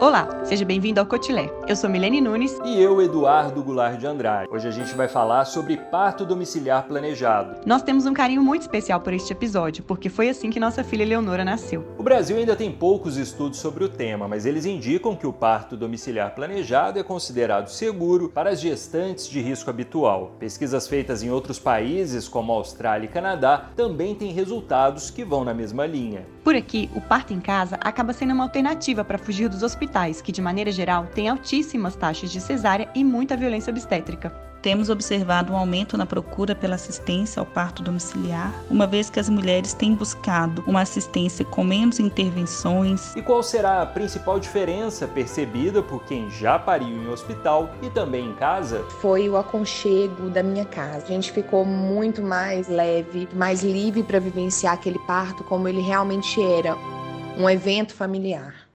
Olá, seja bem-vindo ao Cotilé. Eu sou Milene Nunes. E eu, Eduardo Goulart de Andrade. Hoje a gente vai falar sobre parto domiciliar planejado. Nós temos um carinho muito especial por este episódio, porque foi assim que nossa filha Leonora nasceu. O Brasil ainda tem poucos estudos sobre o tema, mas eles indicam que o parto domiciliar planejado é considerado seguro para as gestantes de risco habitual. Pesquisas feitas em outros países, como Austrália e Canadá, também têm resultados que vão na mesma linha. Por aqui, o parto em casa acaba sendo uma alternativa para fugir dos hospitais, que de maneira geral têm altíssimas taxas de cesárea e muita violência obstétrica. Temos observado um aumento na procura pela assistência ao parto domiciliar, uma vez que as mulheres têm buscado uma assistência com menos intervenções. E qual será a principal diferença percebida por quem já pariu em hospital e também em casa? Foi o aconchego da minha casa. A gente ficou muito mais leve, mais livre para vivenciar aquele parto como ele realmente era um evento familiar.